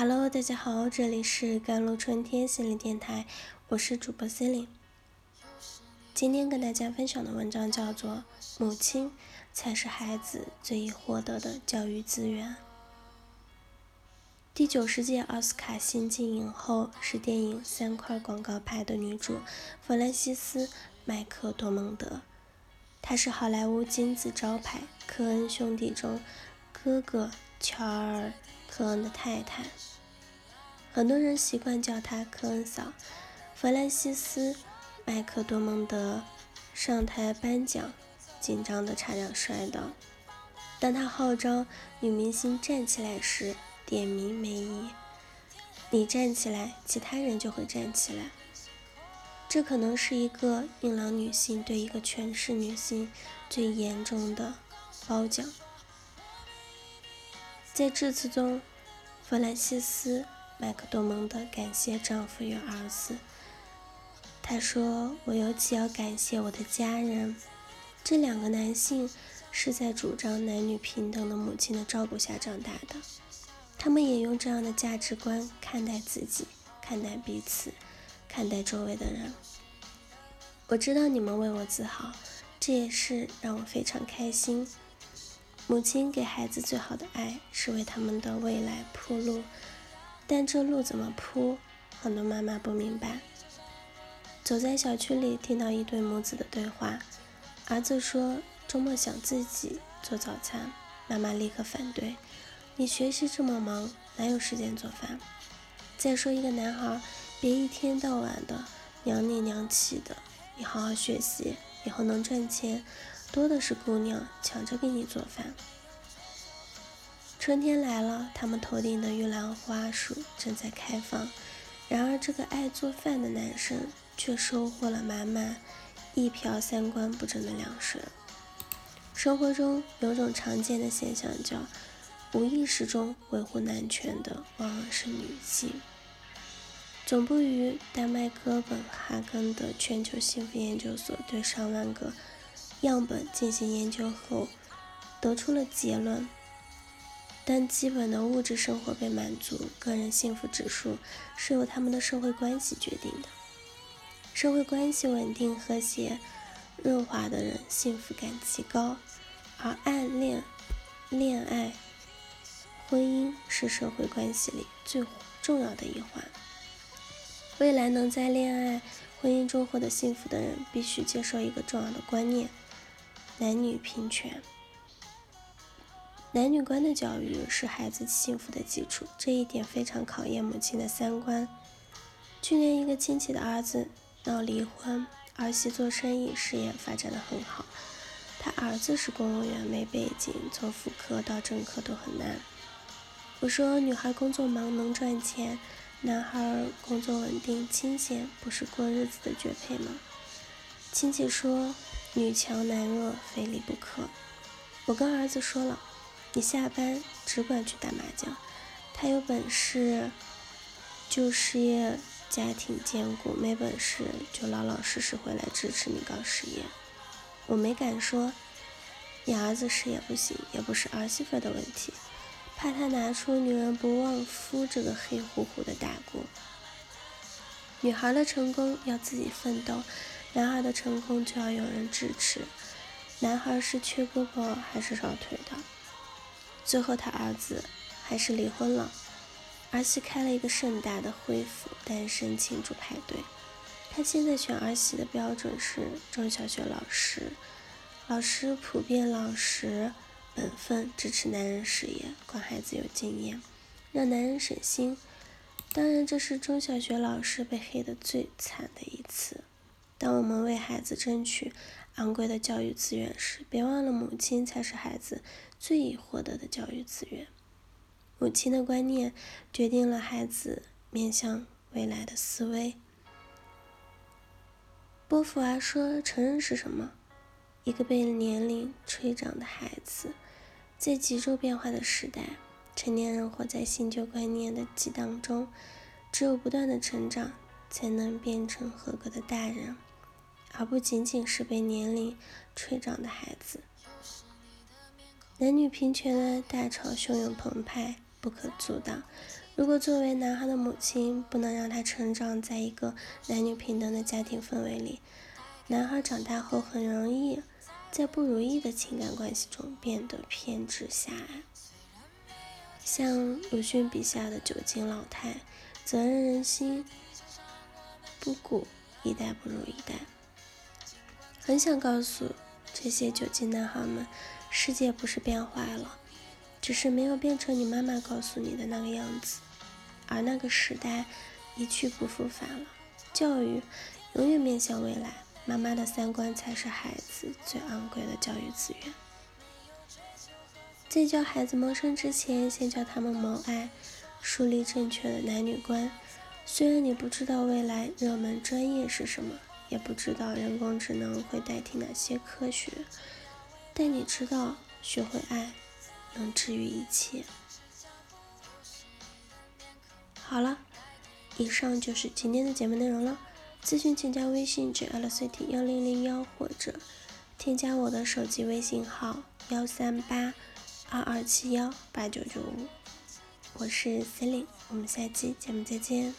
Hello，大家好，这里是甘露春天心理电台，我是主播 c e l i n e 今天跟大家分享的文章叫做《母亲才是孩子最易获得的教育资源》。第九十届奥斯卡新晋影后是电影《三块广告牌》的女主弗兰西斯·麦克多蒙德，她是好莱坞金字招牌科恩兄弟中哥哥乔尔。科恩的太太，很多人习惯叫她科恩嫂。弗兰西斯·麦克多蒙德上台颁奖，紧张的差点摔倒。当他号召女明星站起来时，点名梅姨：“你站起来，其他人就会站起来。”这可能是一个硬朗女性对一个权势女性最严重的褒奖。在致辞中，弗兰西斯·麦克多蒙德感谢丈夫与儿子。她说：“我尤其要感谢我的家人，这两个男性是在主张男女平等的母亲的照顾下长大的。他们也用这样的价值观看待自己，看待彼此，看待周围的人。我知道你们为我自豪，这也是让我非常开心。”母亲给孩子最好的爱是为他们的未来铺路，但这路怎么铺，很多妈妈不明白。走在小区里，听到一对母子的对话，儿子说周末想自己做早餐，妈妈立刻反对：“你学习这么忙，哪有时间做饭？”再说一个男孩，别一天到晚的娘里娘气的，你好好学习，以后能赚钱。多的是姑娘抢着给你做饭。春天来了，他们头顶的玉兰花树正在开放。然而，这个爱做饭的男生却收获了满满一瓢三观不正的粮食。生活中有种常见的现象，叫无意识中维护男权的往往是女性。总部于丹麦哥本哈根的全球幸福研究所对上万个。样本进行研究后，得出了结论：但基本的物质生活被满足，个人幸福指数是由他们的社会关系决定的。社会关系稳定、和谐、润滑的人，幸福感极高。而暗恋、恋爱、婚姻是社会关系里最重要的一环。未来能在恋爱、婚姻中获得幸福的人，必须接受一个重要的观念。男女平权，男女观的教育是孩子幸福的基础。这一点非常考验母亲的三观。去年，一个亲戚的儿子闹离婚，儿媳做生意，事业发展的很好。他儿子是公务员，没背景，从副科到正科都很难。我说，女孩工作忙能赚钱，男孩工作稳定清闲，不是过日子的绝配吗？亲戚说。女强男弱，非离不可。我跟儿子说了，你下班只管去打麻将，他有本事就事业家庭兼顾，没本事就老老实实回来支持你搞事业。我没敢说，你儿子事业不行，也不是儿媳妇的问题，怕他拿出女人不旺夫这个黑乎乎的大锅。女孩的成功要自己奋斗。男孩的成功就要有人支持。男孩是缺胳膊还是少腿的？最后他儿子还是离婚了。儿媳开了一个盛大的恢复单身庆祝派对。他现在选儿媳的标准是中小学老师，老师普遍老实本分，支持男人事业，管孩子有经验，让男人省心。当然，这是中小学老师被黑的最惨的一次。当我们为孩子争取昂贵的教育资源时，别忘了母亲才是孩子最易获得的教育资源。母亲的观念决定了孩子面向未来的思维。波伏娃说：“成人是什么？一个被年龄吹长的孩子。在急骤变化的时代，成年人活在新旧观念的激荡中，只有不断的成长，才能变成合格的大人。”而不仅仅是被年龄吹长的孩子。男女平权的大潮汹涌澎湃，不可阻挡。如果作为男孩的母亲不能让他成长在一个男女平等的家庭氛围里，男孩长大后很容易在不如意的情感关系中变得偏执狭隘。像鲁迅笔下的九斤老太，责任人心不顾，一代不如一代。很想告诉这些酒精男孩们，世界不是变坏了，只是没有变成你妈妈告诉你的那个样子。而那个时代一去不复返了，教育永远面向未来，妈妈的三观才是孩子最昂贵的教育资源。在教孩子谋生之前，先教他们谋爱，树立正确的男女观。虽然你不知道未来热门专业是什么，也不知道人工智能会代替哪些科学，但你知道，学会爱能治愈一切。好了，以上就是今天的节目内容了。咨询请加微信 j l c t 幺零零幺，或者添加我的手机微信号幺三八二二七幺八九九五。我是 c e l i n e 我们下期节目再见。